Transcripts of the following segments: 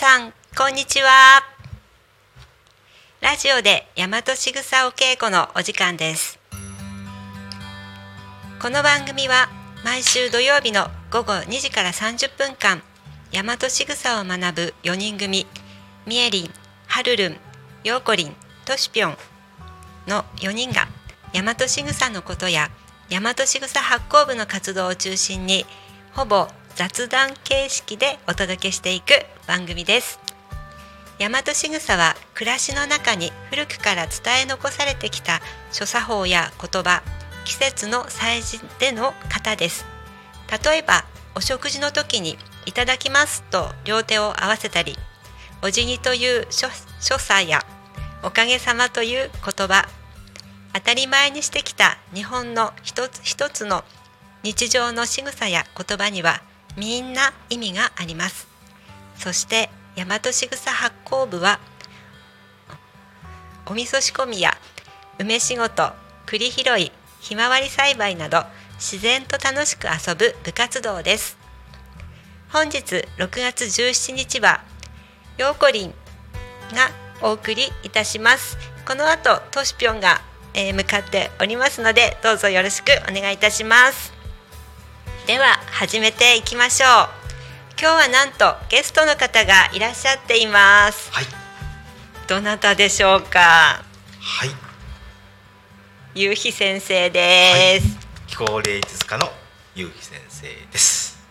さんこんにちは。ラジオで大和しぐさお稽古のお時間です。この番組は毎週土曜日の午後2時から30分間大和しぐさを学ぶ4人組みえりん、はるるん、ようこりん、としぴょんの4人が大和しぐさのことや大和しぐさ発行部の活動を中心にほぼ雑談形式でお届けしていく番組です。大和しぐさは暮らしの中に古くから伝え残されてきた諸作法や言葉季節の祭事での型です。例えばお食事の時に「いただきます」と両手を合わせたりお辞儀という所所作やおかげさまという言葉当たり前にしてきた日本の一つ一つの日常の仕草や言葉にはみんな意味があります。そして大和しぐさ発行部はお味噌仕込みや梅仕事栗拾いひまわり栽培など自然と楽しく遊ぶ部活動です。本日6月17日はようこりんがお送りいたします。この後としぴょんが、えー向かっておりますのでどうぞよろしくお願いいたします。では始めていきましょう。今日はなんとゲストの方がいらっしゃっています。はい。どなたでしょうか？はい。ゆうひ先生です。気候霊術家のゆうひ先生です。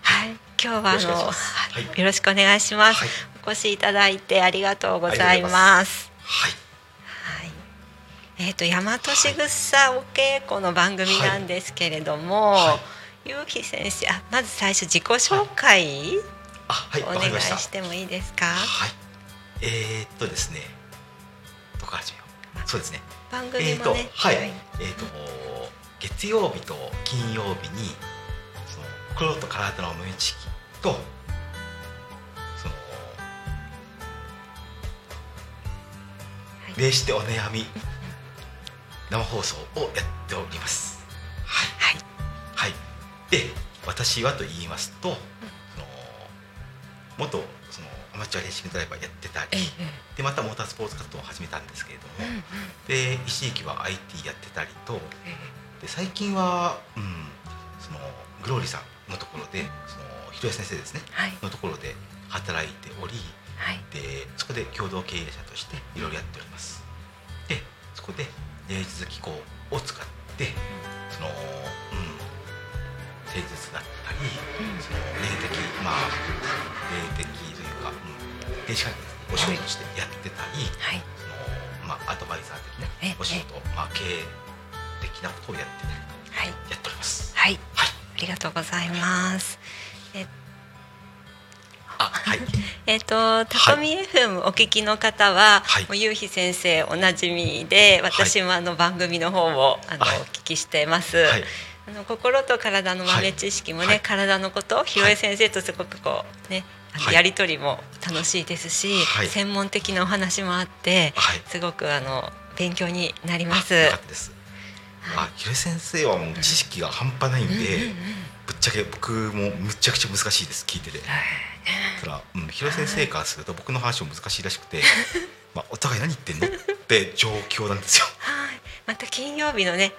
はい、今日はあのよろしくお願いします。はい。はいよろしくお願いします、はい。お越しいただいてありがとうございます。はい。はい。えっ、と大和しぐさお稽古の番組なんですけれども、はゆうひ先生あまず最初自己紹介、あはいお願いしてもいいですか？はい。えー、っとですね。どこから始めよう。そうですね。番えーと組もね、はい、えーと月曜日と金曜日にその心と体の無意識とそのはい。霊視でお悩み生放送をやっております。で私はと言いますと、その元そのアマチュアレーシングドライバーやってたり、えでまたモータースポーツ活動を始めたんですけれども、で一時期は IT やってたりとえで最近は、うん、そのグローリーさんのところでその広江先生ですねえはい。のところで働いておりはい。でそこで共同経営者としていろいろやっております。でそこで芸術機構を使ってその、うん、誠実だったり、その霊的まあ霊的とい。うか、うん、霊視関係お仕事としてやってたり、はい。そのまあアドバイザー的なえお仕事、まあ経営的なことをやってたりとはい。やっております。はい。はい。ありがとうございます。えあ、はい。えっ、と高見 FM お聞きの方は、はい。もうゆうひ先生おなじみで私もあの番組の方をあの、はい。お聞きしてます、はい。あの心と体の豆知識もね、はい。体のこと広江先生とすごくこうねはい。やり取りも楽しいですし、はい。専門的なお話もあってはい。すごくあの勉強になります。あよかったです。あ、ひろ先生はもう知識が半端ないんで、ぶっちゃけ僕もむちゃくちゃ難しいです聞いてて。ただ、うん、ひろ先生からすると僕の話も難しいらしくて、まあお互い何言ってんの？って状況なんですよ。はい、また金曜日のねはい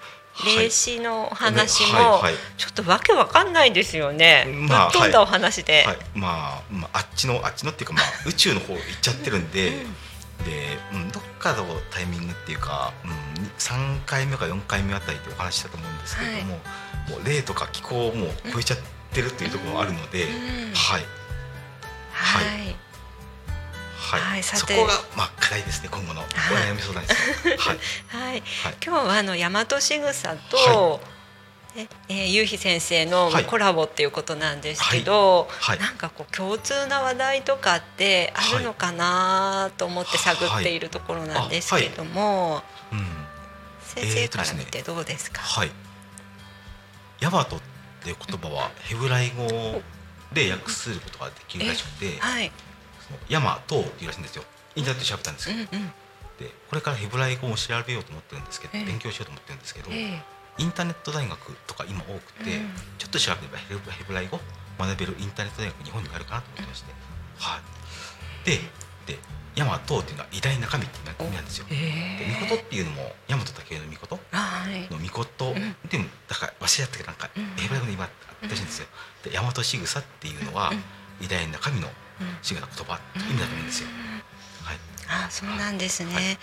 霊視のお話も、はいはいちょっとわけわかんないですよね。まあぶっ飛んだお話で。はい、まあ、まあ、あっちのあっちのっていうか、まあ、宇宙の方行っちゃってるんで、で、うん、どっかのタイミングっていうか、うん、3回目か4回目あたりでお話ししたと思うんですけれども、もう霊とか気候をもう超えちゃってるっていうところがあるので、うん。はい。はい、はいはい、はいさて。そこがまあ課題ですね今後のお悩み相談です。はい。はい、はい。今日はあの大和しぐさと、はで、えー、ゆうひ先生のはい。コラボっていうことなんですけど、はい。なんかこう共通な話題とかってあるのかなと思って探っているところなんですけども、うん。先生から見てどうですか？はい。ヤマトっていう言葉はヘブライ語で訳することができるらしくてはい。そのヤマトっていうらしいんですよ。インターネットで調べたんですけど、うんうん。でこれからヘブライ語を調べようと思ってるんですけど、ええ。勉強しようと思ってるんですけど、えインターネット大学とか今多くて、うん。ちょっと調べればヘブライ語学べるインターネット大学日本にあるかなと思ってまして、はい。ででヤマトっていうのは偉大な神っていう意味なんですよ。え。でえ御事っていうのも大和武尊の御事はい。の御事、ん。でもだから忘れちゃったけどなんかうん。ヘブライ語で今あったらしいんですよ。で大和仕草っていうのはうん。偉大な神のう言葉意味だと思うん。ですよ。はい。あ、そうなん。ですね。はい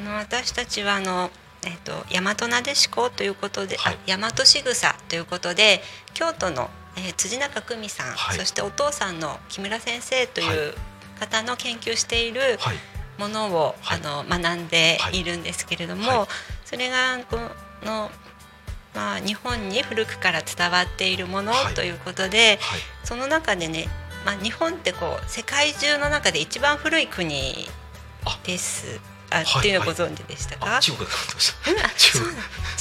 あの私たちはあの。えっと大和なでしこということで、はい大和仕草ということで京都の、えー辻中久美さん、はいそしてお父さん。の木村先生という方の研究している。ものを、はいあの学ん。でいるん。ですけれども、それがこの、まあ、日本に古くから伝わっているものということで、その中でね、まあ、日本ってこう世界中の中で一番古い国あです。あ、はいっていうのをご存知でしたか？あ中国だと思ってまし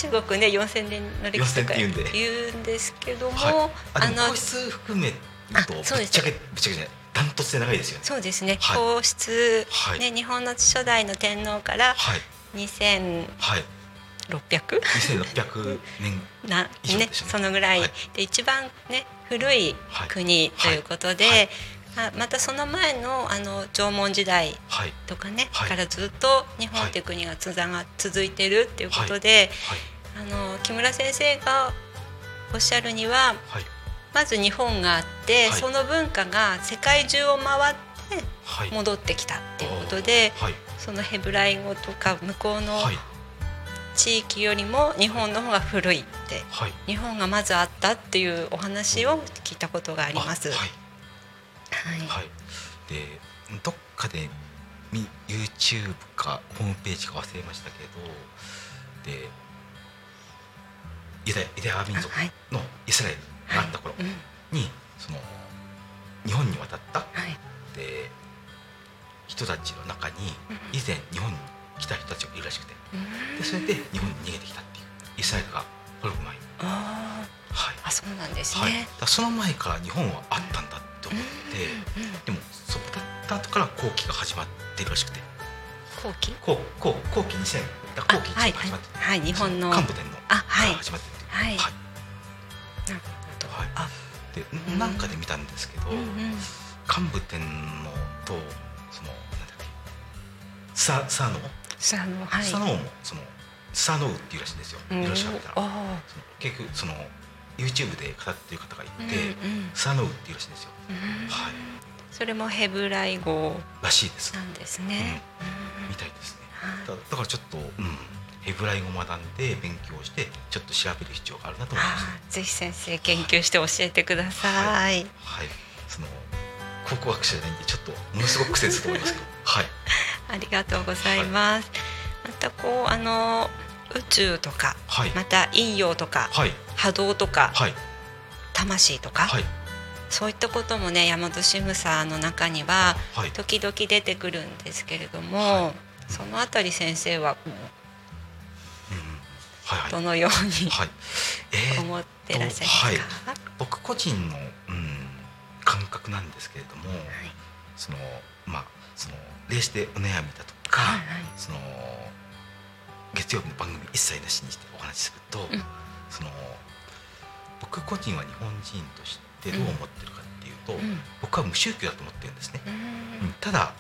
た。中国。ね4000年の歴史とか4000って言うんで。言うんですけども、はい。あの皇室含めるとぶっあそうです。ちゃけぶっちゃけじゃない。ダントツで長いですよね。そうですね、はい。皇室、はい。ね日本の初代の天皇からはい。2600はい。2600年なね以上ですね。そのぐらい。で一番ね古い国ということで、はい。あまたその前のあの縄文時代はい。とかね、はい。からずっと日本っていう国がつなが続いてるっていうことで、はい。あの木村先生がおっしゃるにははい。まず日本があって、はい。その文化が世界中を回ってはい。戻ってきたっていうことで、はい。そのヘブライ語とか向こうのはい地域よりも日本の方が古いってはい。日本がまずあったっていうお話を聞いたことがあります。あはい。はい。はい、でどっかでみ YouTube かホームページか忘れましたけどでユダヤユダヤ民族はい。のイスラエルがあった頃うん。に、その日本に渡った。はい。で人たちの中に以前日本に来た人たちがいるらしくて。でそれで日本に逃げてきたっていう。イスラエルが滅ぶ前に、あはい。ーあそうなんですはい、だその前から日本はあったんだって思って。うんでもそこだった後から後期が始まってるらしくて。後期？後後後期2000だから後期はい。一番始まってる、はい日本の。幹部天皇あはい。始まってるっていう。はい。はい。なるほど。はい。あ。でんなんかで見たんですけど、うんうん。幹部天皇とそのなんだっけ。ササノ？さあのはい。サノもそのサノウっていうらしいんですよ。いろいろ調べたら。その結局その YouTube で語ってる方がいて、うんうんサノウっていうらしいんですよ、うん。はい。それもヘブライ語らしいです、なんですね。みたいですね。はいだだからちょっと、うん、ヘブライ語を学んで勉強してちょっと調べる必要があるなと思いました。あーぜひ先生研究して教えてください。はい。その考古学者じゃないんでちょっとものすごく苦戦すると思いますけど。はいありがとうございます。またこうあの宇宙とか、はい。また陰陽とか、はい。波動とか、はい。魂とか、はい。そういったこともね大和仕草の中にははい。時々出てくるんですけれども、はい。そのあたり先生はうん。はいはい。どのようにはい。えー思ってらっしゃいますか？はい。僕個人の、うん、感覚なんですけれども、そのまあその霊視でお悩みだとか、はいはい。その月曜日の番組一切なしにしてお話しすると、うん。その僕個人は日本人としてどう思ってるかっていうと、うん。僕は無宗教だと思ってるんですね、うん。うんただ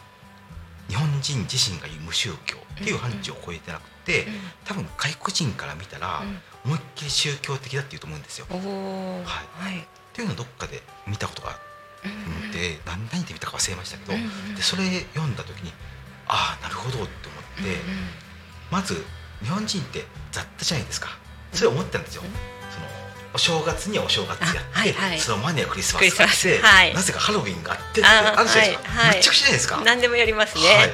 日本人自身が言う無宗教っていう範疇を超えてなくて、うん。多分外国人から見たら、思いっきり宗教的だっていうと思うんですよ。はい。はい。っていうのをどっかで見たことがあうんって、何何で見たか忘れましたけど、でそれ読んだ時にああなるほどって思って、まず日本人って雑多じゃないですか。それ思ってたんですよ、うん。そのお正月にはお正月やって、あはいはい。その前にはクリスマスがあって、スはい。なぜかハロウィンがあってあるじゃないですか、はいはい。めっちゃくちゃじゃないですか、何でもやりますね。はい、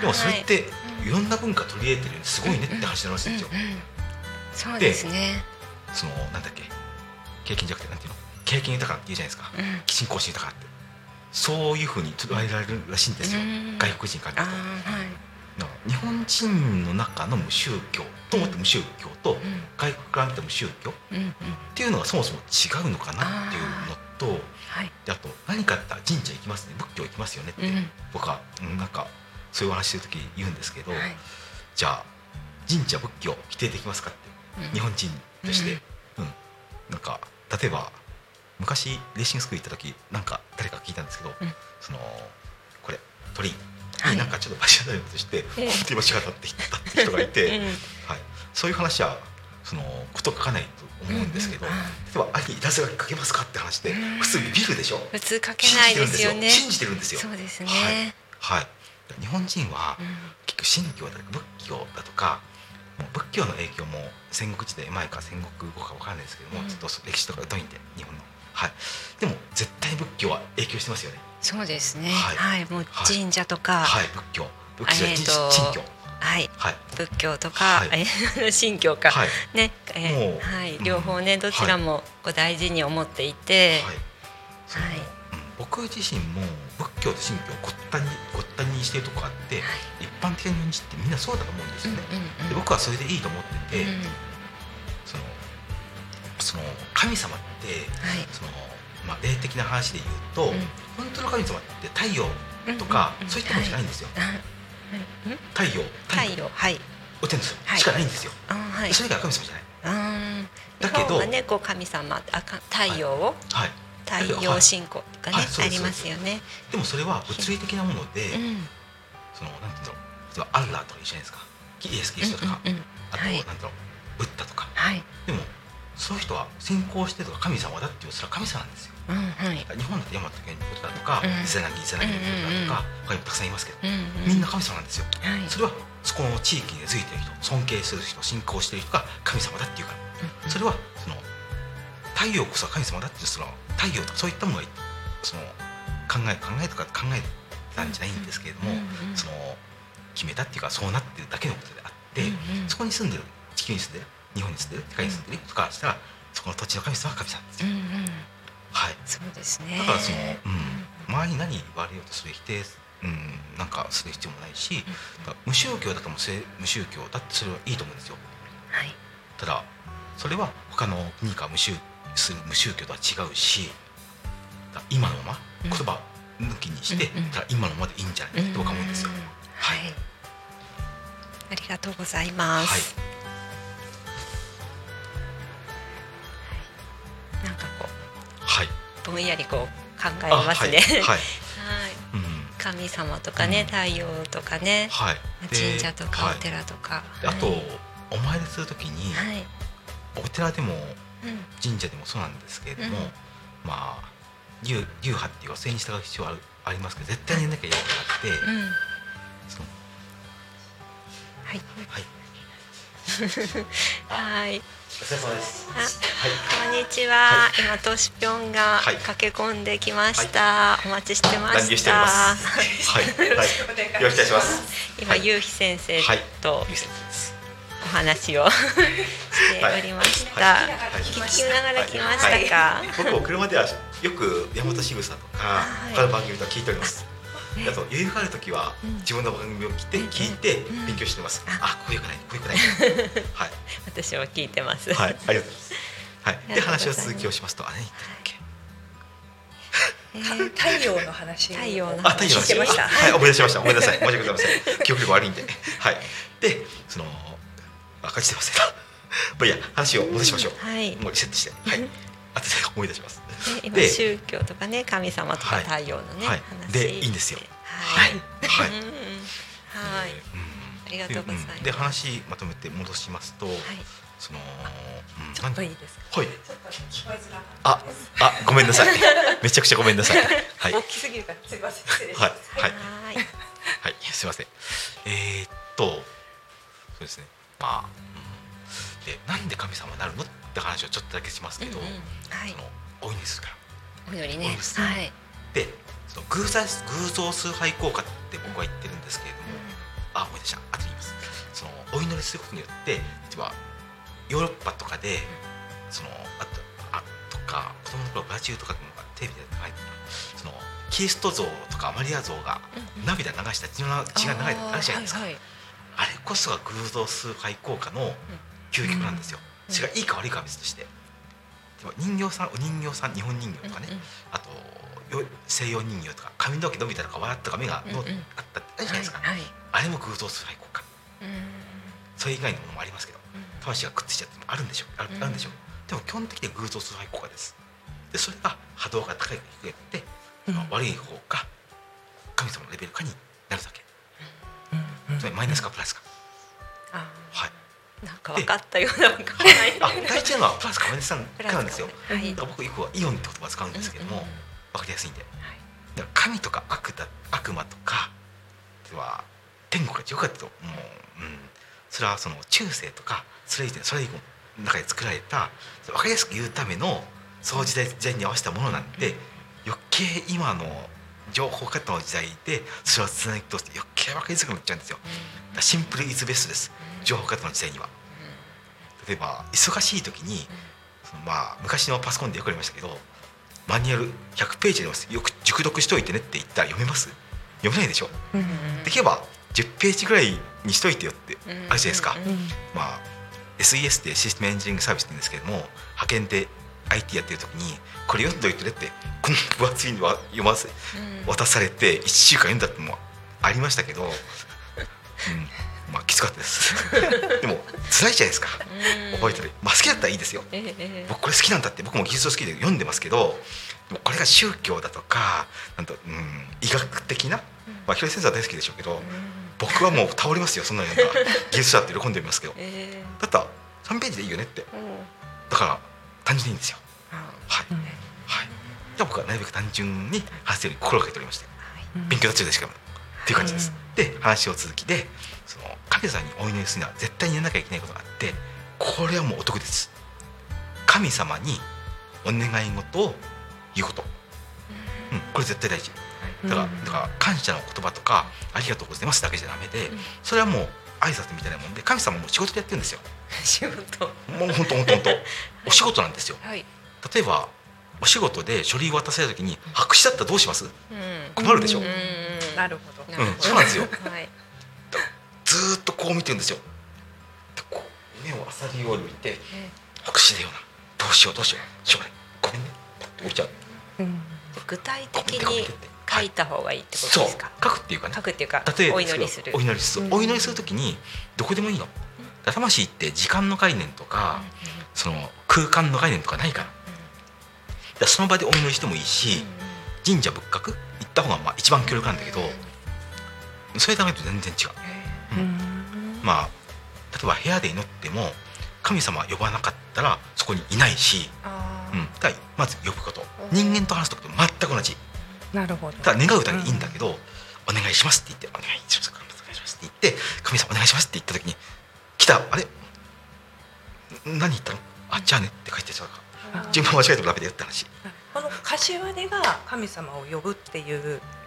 でもそれって、うん。いろんな文化取り入れてるすごいねって話になりますよ、そうですね。そのなんだっけ経験じゃなくてなんていうの？経験豊かって言うじゃないですか。うん。信仰心豊かって。そういうふうに捉えられるらしいんですよ。うん。外国人からあ見ると。ーはい。日本人の中の無宗教と思って無宗教とうん。外国から見た無宗教っていうのがそもそも違うのかなっていうのとはい。であと何かあったら神社行きますね。仏教行きますよねって、うん。僕はうんなんかそういうお話してる時言うんですけど、はい。じゃあ神社仏教否定できますかって。うん。日本人として、うん。なんか例えば昔レーシングスクール行った時なんか誰か聞いたんですけど、うん。そのこれ鳥にはい。なんかちょっと場所だよとして、ええ。本当に場所が当たってきたって人がいて、う んはい、そういう話はそのこと書かないと思うんですけど、うん。うん例えば「兄いたずらかけますか?」って話でうん。普通ビルでしょ？普通かけないですよね。信じてるんですよ。そうですね。はい、はい、日本人はうん。結局神教だとか仏教だとか仏教の影響も戦国時代前か戦国後か分からないですけども、うん。ちょっと歴史とか疎いんで日本のはい。でも絶対仏教は影響してますよね。そうですね。はい。はい。もう神社とかはい。仏教。仏教えー教。はい。はい。仏教とかはい。えー 神教か。はい。ね。えーはい。うん。両方ねどちらもこう大事に思っていて。はい。はい。うん。僕自身も仏教と神教をごったにごったにしてるとこあって、はい。一般的な日本人ってみんなそうだと思うんですよね、うんうんうん。で僕はそれでいいと思ってて、うんその神様ってはい。その、まあ、霊的な話で言うと、うん。本当の神様って太陽とか、うんうんうん。そういったものじゃないんですよ、あうん？太陽。太陽。はい。お天ですよ、はい。しかないんですよ、あはい。それ以外は神様じゃない。うんだけどねこう神様あか太陽をはい。太陽信仰とかねありますよね。でもそれは物理的なもので、うん。そのなんていうんだろう。例えばアッラーとか一緒じゃないですか。イエス・キリストとか、うんうんうんあと、はい。なんだろう。ブッダとか。はい。でもそういう人は信仰してるとか神様だっていうそれは神様なんですよ。うんはい。日本だと大和健のことだとか、うん。伊勢崎伊勢崎のことだとか、他にもたくさんいますけど、うんうんみんな神様なんですよ。はい。それはそこの地域に根付いてる人尊敬する人信仰してる人が神様だっていうから。それはその太陽こそ神様だっていうその太陽とかそういったものがその考え考えとか考えたんじゃないんですけれども、その決めたっていうかそうなってるだけのことであって、そこに住んでる地球に住んでる日本に住んでる世界に住んでる人からしたらそこの土地の神様は神様ですよ。うんうん。はい。そうですね。だからその、うん、周りに何言われようとする否定、うん、なんかする必要もないし、無宗教だともせ無宗教だってそれはいいと思うんですよ。はい。ただそれは他の国が無宗する無宗教とは違うし今のままうん。言葉抜きにして、うんうん今のままでいいんじゃないかって僕は思うんですよ、うんははい。い。ありがとうございます。なんぼんやりこう考えあますね。はい、うん。神様とかねうん。太陽とかねはい、で神社とかはい。お寺とか。であと、はい。お参りするときに、はい。お寺でもうん。神社でもそうなんですけれども、うん。まあ流流派っていうかそれに従う必要はあるありますけど絶対にやんなきゃいけないことがあって、うん。そのはい。はい はい。お疲れ様です。あはい。こんにちは、はい。今トシピョンがはい駆け込んできました、お待ちしてます。はい、はい、よろしくお願いします。今、はい。ゆうひ先生はいとお話をしておりました、聞きながら来ましたか、僕も車ではよく山本渋さんとかはい。他の番組とか聞いております。ねあと余裕がある時はうん。自分の番組を聞いてうん聞いてうん。勉強してます。あ。あこういうくないこういうくないはい。私は聞いてます、はい。ありがとうございます。はい。で話を続きをしますとあれ言ってたっけ？えー太陽の話。太陽のあ、太陽の話。聞いてました。はい、思い出しました。ごめんなさい。申し訳ございません。記憶力悪いんで。はい。で、その、あ、感じてません。まあいいや、話を戻しましょう。はい。もうリセットして。はい。後で思い出します。で今で宗教とかね神様とかはい。太陽のね、はい。話。でいいんですよ。はい。はい。はい。ありがとうございます。ん。で、話まとめて戻しますと、はい。その、うん、ちょっといいですか？はい。ちょっと聞こえづらかっあ、あ、ごめんなさい。めちゃくちゃごめんなさい。はい。た大きすぎるからすいません失礼しはい。ます。はい。はい。はい、すみません。えー、っと、そうですね。まあ、うん、で、なんで神様になるの？って話をちょっとだけしますけど、うんうん。はい。そのお祈りするから。お祈りね。はい。で、その偶像偶像崇拝効果って僕は言ってるんですけれども、あ、思い出した。後で言います。そのお祈りすることによって、例えばヨーロッパとかで、そのあとあとか子供の頃ブラジルとかテレビで書いてたそのキリスト像とかマリア像が涙流した血の血が流れてあるじゃないですか、はいはい。あれこそが偶像崇拝効果の究極なんですよ、うん。それがいいか悪いかは別として人形さんお人形さん日本人形とかね、うんうん。あとよ西洋人形とか髪の毛伸びたとか笑ったとか目がの、うんうん。あったじゃないですか、はいはい。あれも偶像崇拝効果うん。それ以外のものもありますけど魂がくっついちゃってもあるんでしょ？うあるうん。あるんでしょ？うでも基本的には偶像崇拝効果です。でそれが波動が高いか低いかで、うん。悪い方か神様のレベルかになるだけ。うん。つまりマイナスかプラスか、あはい。ーなんか分かったような分かんない。あ大事なのはプラスかマイナスなん なんですよ。はい。僕よくはイオンって言葉を使うんですけども、うかりやすいんで。はい。だから神とか悪だ悪魔とかでは天国が地獄かともう、うん、それはその中世とかそれ以前それ以後の中で作られた分かりやすく言うためのその時代時代に合わせたものなんで余計今の情報過多の時代でそれをつなぎ通して余計分かりやすくなっちゃうんですよ。シンプルイズベストです情報過多の時代には。例えば忙しい時にそのまあ昔のパソコンでよくありましたけどマニュアル100ページありますよく熟読しといてねって言ったら読めます？読めないでしょ？うんできれば10ページぐらいにしといてよってうんあるじゃないですか、うんうんまあ SES ってシステムエンジニアリングサービスって言うんですけれども派遣で IT やってる時にこれ読んどいてねってこの分厚いのは読ませうん。渡されて1週間読んだってのもありましたけど、うん、まあきつかったです。でも辛いじゃないですか。うん。覚えてる、まあ、好きだったらいいですよ。僕これ好きなんだって。僕も技術書好きで読んでますけどこれが宗教だとかなんと、うん、医学的な、まあ、広井先生は大好きでしょうけど僕はもう倒れますよ。そんなの読んだら技術者って喜んでみますけど。えだったら3ページでいいよねって。だから単純でいいんですよ。あはい、うん。はい。じゃあ僕はなるべく単純に話すように心がけておりまして。うん。勉強途中でしかも。っていう感じです、うん。で話を続きでその神様にお祈りするには絶対にやらなきゃいけないことがあってこれはもうお得です。神様にお願い事を言うこと、うん、これ絶対大事。だから,、うんだから感謝の言葉とかありがとうございますだけじゃダメで、うん。それはもう挨拶みたいなもんで神様も仕事でやってるんですよ。仕事。もう本当本当本当。お仕事なんですよ。はい。例えばお仕事で書類を渡された時に白紙だったらどうします？うん。困るでしょ、うん。なるほどなるほど。うんそうなんですよ。はいずーっとこう見てるんですよ。でこう目をあさりように見てえ白紙だよな。どうしようどうしよう。しょうがないごめんね。パッと置いちゃう。うん。え具体ご的に書いた方がいいってことですか？書くっていうかね。書くっていうか例えばお祈りする。お祈りする、うん。お祈りする時にどこでもいいの、魂って時間の概念とか、その空間の概念とかないから,、だその場でお祈りしてもいいし、神社仏閣行った方がまあ一番強力なんだけど、それだけと全然違う、うんまあ例えば部屋で祈っても神様呼ばなかったらそこにいないし、あうん、だまず呼ぶこと。うん人間と話す時と全く同じ。なるほど。ただ願うだけでいいんだけど、お願いしますって言ってお願いしますお願いしますって言って神様お願いしますって言った時に来た。あれ？ん何言ったの？あじゃあねって書いてちゃうか。ら順番間違えてもダメだよって話。この柏根が神様を呼ぶっていうあ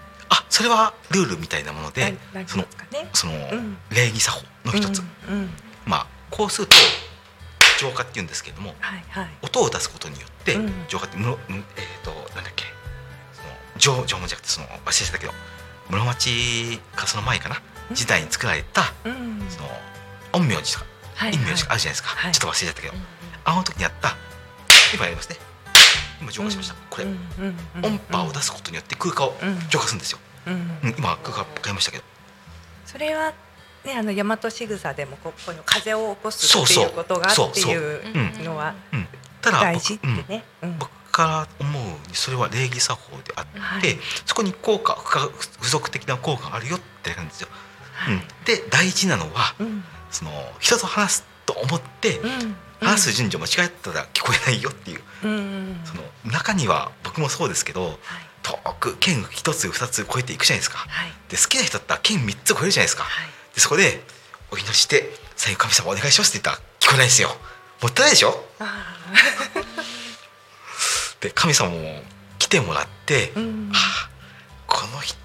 それはルールみたいなもので何そのそのうん。礼儀作法の一つ、うんうん。まあこうすると浄化っていうんですけれどもはいはい。音を出すことによってうん。浄化ってむろむえっ、となんだっけその縄縄文じゃなくてその忘れてたけど室町かその前かな？うん。時代に作られたうん。その陰陽師とかはい陰陽師とかあるじゃないですか、はい。ちょっと忘れちゃったけど、あの時にやった今やりますね。今浄化しました、これ、うんうんうん。音波を出すことによって空間をうん。浄化するんですよ、うん。うん、今空間変えましたけど。それはねあの大和仕草でもここの風を起こすっていうことがっていううん。のは大事ってね。うん。僕から思うにそれは礼儀作法であって、はい。そこに効果付属的な効果があるよって感じですよ、はい。うん、で大事なのはうん。その人と話すと思ってうん。話す順序間違ったら聞こえないよっていう。うん。その中には僕もそうですけどはい遠く県一つ二つ超えていくじゃないですか。はい。で好きな人だったら県三つ超えるじゃないですか。はい。でそこでお祈りして「最後神様お願いします」って言ったら聞こえないですよ。もったいないでしょ？あ で神様も来てもらって、ーうん。ああこの人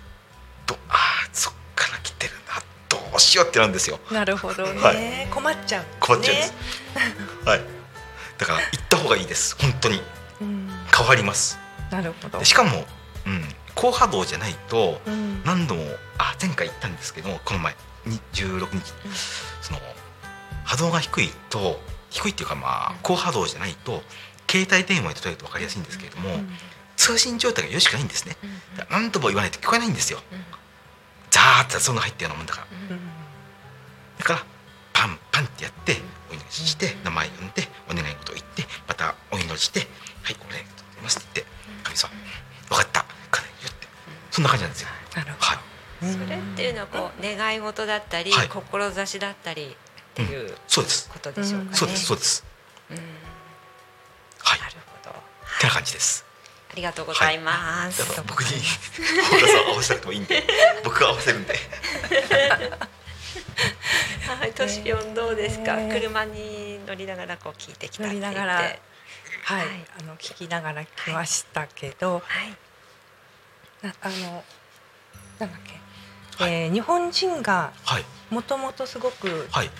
ああそっから来てるなどうしようってなるんですよ。なるほどね、は困っちゃうね。困っちゃうんです、はい。だから行った方ががいいです。本当に。うん。変わります。なるほど。でしかも、うん、高波動じゃないとうん。何度もあ前回言ったんですけどもこの前に16日、その波動が低いと低いっていうかまあ高波動じゃないと携帯電話で例えると分かりやすいんですけれども、通信状態がよろしくないんですね、何度も言わないと聞こえないんですよ、ザーッとその入ったようなもんだからそんな感じなんですよ。なるほはい。どそれっていうのはこう願い事だったり、はい。志だったりっていうそうです。ことでしょうかね。そうですそうです。うん。はい。なるほど。ってな感じです。ありがとうございます。だから僕に本田さん合わせなくてもいいんで。僕が合わせるんで。はい、トシピョンどうですか、ね車に乗りながらこう聞いてきたって言って。乗りながらはい、はい。あの聞きながら来ましたけど、はいなあのなんだっけ、はい。えー日本人がはい。もともとすごくはい。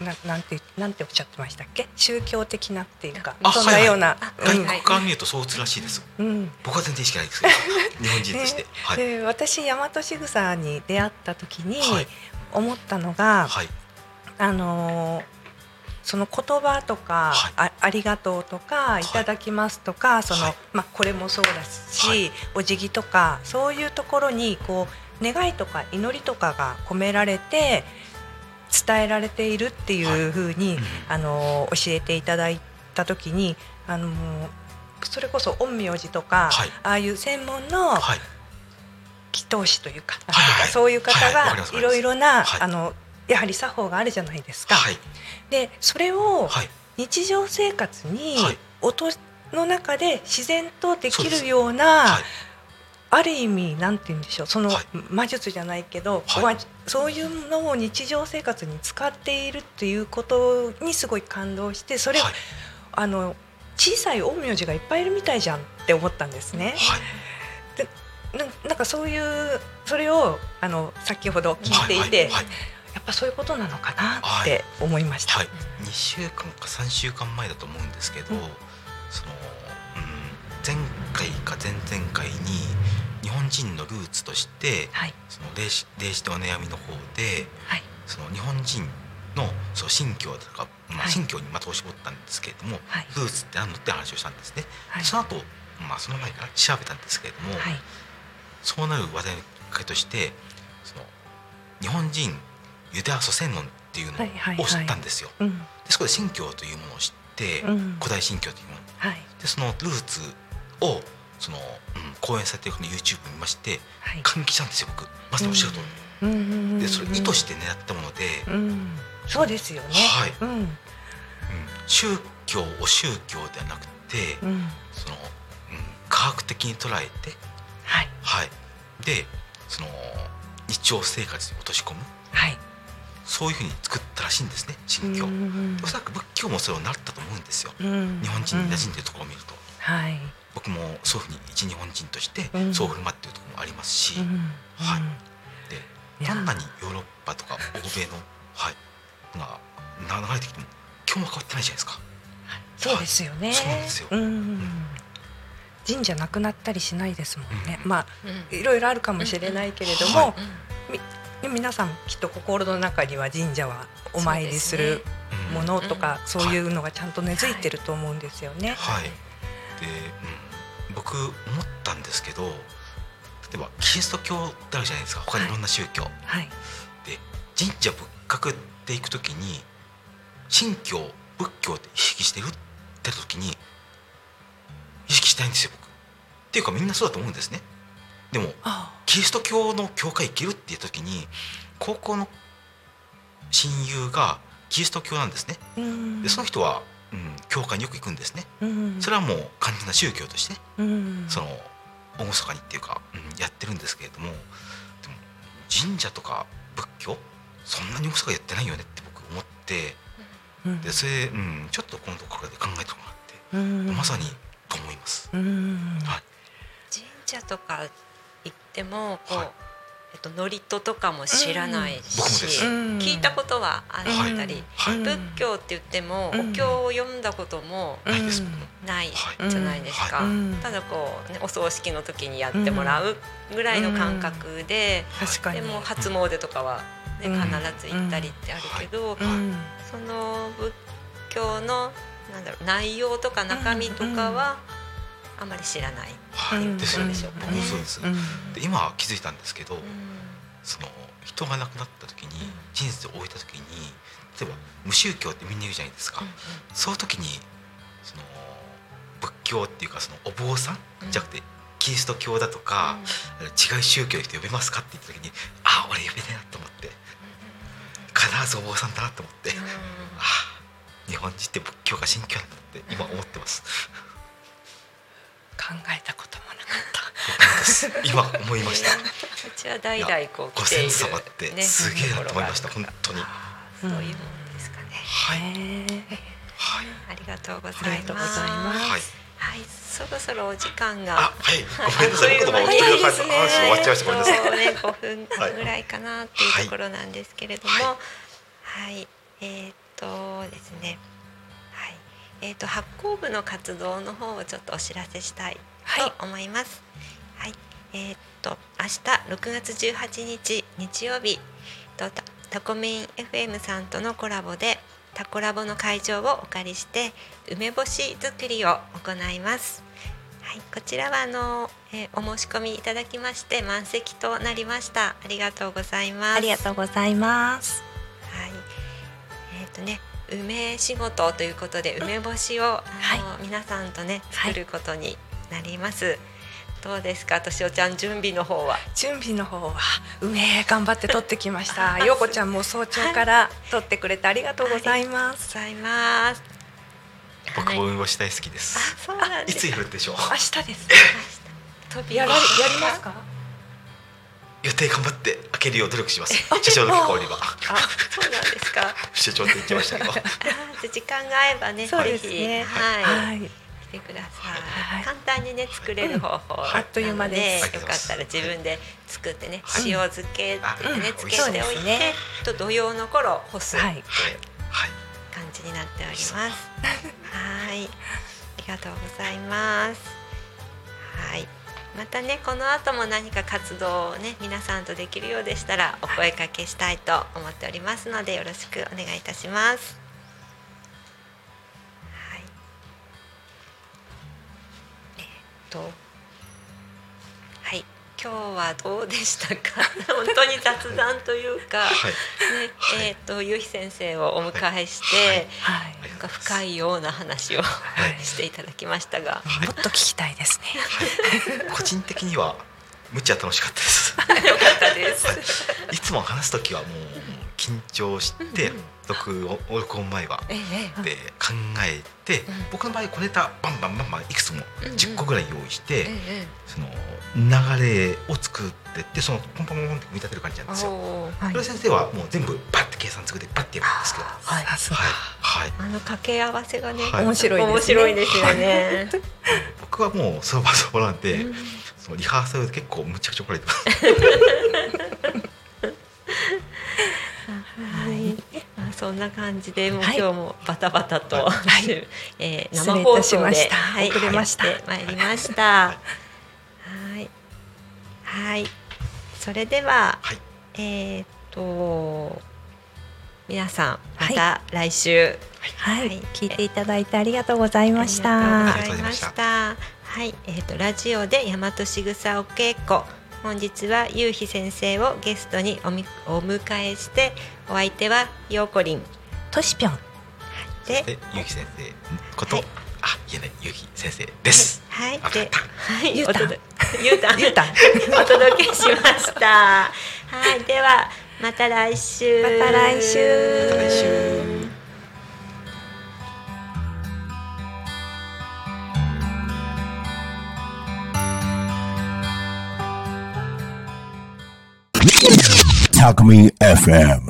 ななんてなんておっしゃってましたっけ？宗教的なっていうかあそんなような、外うん。国から見るとそうらしいです。うん。僕は全然意識ないですけど。日本人として。ね。はい。で私大和しぐさに出会った時にはい。思ったのが、はい。あのーその言葉とか、はい。あありがとうとか、い、ただきますとかその、はいまあ、これもそうだし、はい。お辞儀とかそういうところにこう願いとか祈りとかが込められて伝えられているっていうふうに、うん。あのー教えていただいた時に、あのーそれこそ陰陽師とか、はい。ああいう専門のはい。祈祷師というか,、はいはいはい。そういう方がいろいろな、はい。あのやはり作法があるじゃないですか。はい。でそれをはい。日常生活にはい。音の中で自然とできるような、はい。ある意味なんて言うんでしょう。そのはい。魔術じゃないけど、はい。そういうのを日常生活に使っているっていうことにすごい感動してそれ、はい。あの小さい陰陽師がいっぱいいるみたいじゃんって思ったんですね。はい。ななんかそういうそれをあの先ほど聞いていて、はいはいやっぱそういうことなのかなって思いました。はい、2週間か3週間前だと思うんですけど、うん。その、うん、前回か前々回に日本人のルーツとしてはい。その霊視霊視とお悩みの方ではい。その日本人のそう信教とか、まあ、はい。信教に的を絞ったんですけれども、はい。ルーツって何のって話をしたんですね。はい。その後、まあその前から調べたんですけれども、はい。そうなる話題のきっかけとしてその日本人ユダヤ祖先論っていうのを知ったんですよ。うん。でそこで信教というものを知って、うん。古代信教というもの。はい。でそのルーツをその、うん、講演されてるの YouTube 見ましてはい。感激したんですよ僕。まさにおっしゃる通り、うん。でそれ意図して狙ったもので、うん。そうですよね。はい。うん。うん。宗教を宗教ではなくて、うん。その、うん、科学的に捉えてはい。はい。でその日常生活に落とし込む。はいそういうふうに作ったらしいんですね信教、うん。おそらく仏教もそれを習ったと思うんですよ。うん。日本人に馴染んででるところを見ると、はい。僕もそういうふうに一日本人としてうん。そう振る舞っているところもありますし、うん。はい。うん。でどんなにヨーロッパとか欧米のはい。がな流れてきても今日も変わってないじゃないですか。そうですよね。そうなんですよ。うん神社なくなったりしないですもんね。うん。まあうん。いろいろあるかもしれないけれども、はいみ皆さんきっと心の中には神社はお参りするうんものとかんそういうのがちゃんと根付いてると思うんですよね。はい。で、うん、僕思ったんですけど例えばキリスト教ってあるじゃないですか。他にいろんな宗教、はい。で神社仏閣っていく時に神教仏教って意識してるって時に意識したいんですよ僕。っていうかみんなそうだと思うんですねでもあキリスト教の教会行けるっていう時に高校の親友がキリスト教なんですね。あうん。でその人は、うん、教会によく行くんですね。うん。それはもう完全な宗教としてうん。その厳かにっていうか、うん、やってるんですけれどもでも神社とか仏教そんなに厳かやってないよねって僕思ってうん。でそれ、うん、ちょっとこのところで考えてもらって、うん。まさにと思います。うん。はい。神社とか行ってもこう、はい。えっと祝詞とかも知らないし、うん。聞いたことはあったり、はい。仏教って言っても、うん。お経を読んだこともないじゃないですか、うん。ただこう、ね、お葬式の時にやってもらうぐらいの感覚で、確かに。でも初詣とかは、ね、うん。必ず行ったりってあるけど、うん。その仏教のなんだろう内容とか中身とかはあまり知らない。はい、うん。ですよね。僕もそうです。うん。で今は気づいたんですけど、うん。その人が亡くなった時にうん。人生を終えた時に例えば無宗教ってみんな言うじゃないですか、その時にその仏教っていうかそのお坊さん、うん。じゃなくてキリスト教だとか、違う宗教の人呼べますかって言った時にあ俺呼べないなと思って必ずお坊さんだなと思って、うん。あ日本人って仏教か神教なんだって今思ってます考えたこともなかっ僕もです今思いました。うちは代々こうご先祖様ってすげえなと思いました、本当に。はそういうものですかね。た。い。はい。ありがとうございます。はい。はい、そろそろお時間が。あはい。ごめんなさい僕のお一人の話終わっちゃいました。ごめんなさい。ね、5分ぐらいかなっていうところなんですけれども、は、はい。いえーっとですね、はい、えーっと発行部の活動の方をちょっとお知らせしたいと思います。はい、えーっと明日6月18日日曜日とタタコメイン FM さんとのコラボでタコラボの会場をお借りして梅干し作りを行います。はい、こちらはあの、えーお申し込みいただきまして満席となりました。ありがとうございます。ありがとうございます。はい。えっ、とね、梅仕事ということで梅干しを、あの皆さんとね作ることになります。どうですか、としおちゃん準備の方は。準備の方は梅頑張って取ってきました。ようこちゃんも早朝から取ってくれてありがとうございます。ございます。はい僕も梅干し大好きです、あ、そうなんいつです。やるんでしょう？明日です。飛びやらやりますか？予定頑張って開けるよう努力します。社長の結果おりはあ、そうなんですか。社長って言ってましたけど。時間が合えばね、そうですぜひ、ね。はい、はい。来てください。はい。簡単にね作れる方法あっという間でよかったら自分で作ってね、はい。塩漬けってうん。ね、つけておいて、と土曜の頃干すはい。っていうはい。感じになっております。はい、ありがとうございます。はい。またねこの後も何か活動をね皆さんとできるようでしたらお声かけしたいと思っておりますのでよろしくお願いいたします。はい。えーっとはい今日はどうでしたか？本当に雑談というか、はい。ねはい。えーっとゆうひ先生をお迎えして、はい。なんか深いような話を、い。していただきましたが、はい。もっと聞きたいですね。個人的にはむっちゃ楽しかったです。よかったです。い。つも話す時はもう緊張して録音録音前は。ええで考えて、ん。僕の場合小ネタバンバンバンバンいくつもうんうん。10個ぐらい用意して、ええその流れを作ってってそのポンポンポンポンって組み立てる感じなんですよ。はい。それ先生はもう全部バッて計算作ってバッてやるんですけど、はい。はい、あの掛け合わせがね、はい。面白いですね。面白いですよね。僕はもうその場その場なんで、うん。そのリハーサルで結構むちゃくちゃ怒られてます。そんな感じでもうはい今日もバタバタと、はえー生放送で、たしました。はい、遅れました。まいりました。はい、はい、それでは、はい。えーっと皆さんまた来週、はい、はい。聞いていただいてありがとうございました。ありがとうございました。はい、えっ、とラジオで大和しぐさお稽古。本日はゆうひ先生をゲストにおみお迎えして、お相手はようこりんとしぴょん。で、でゆうき先生こと、はい。あ言えないゆうき先生です。はい、あで、はい、ゆうた。んゆうた。ん、ゆうた。ん お届けしました。はい、ではまた来週。また来週。また来週。Alchemy FM.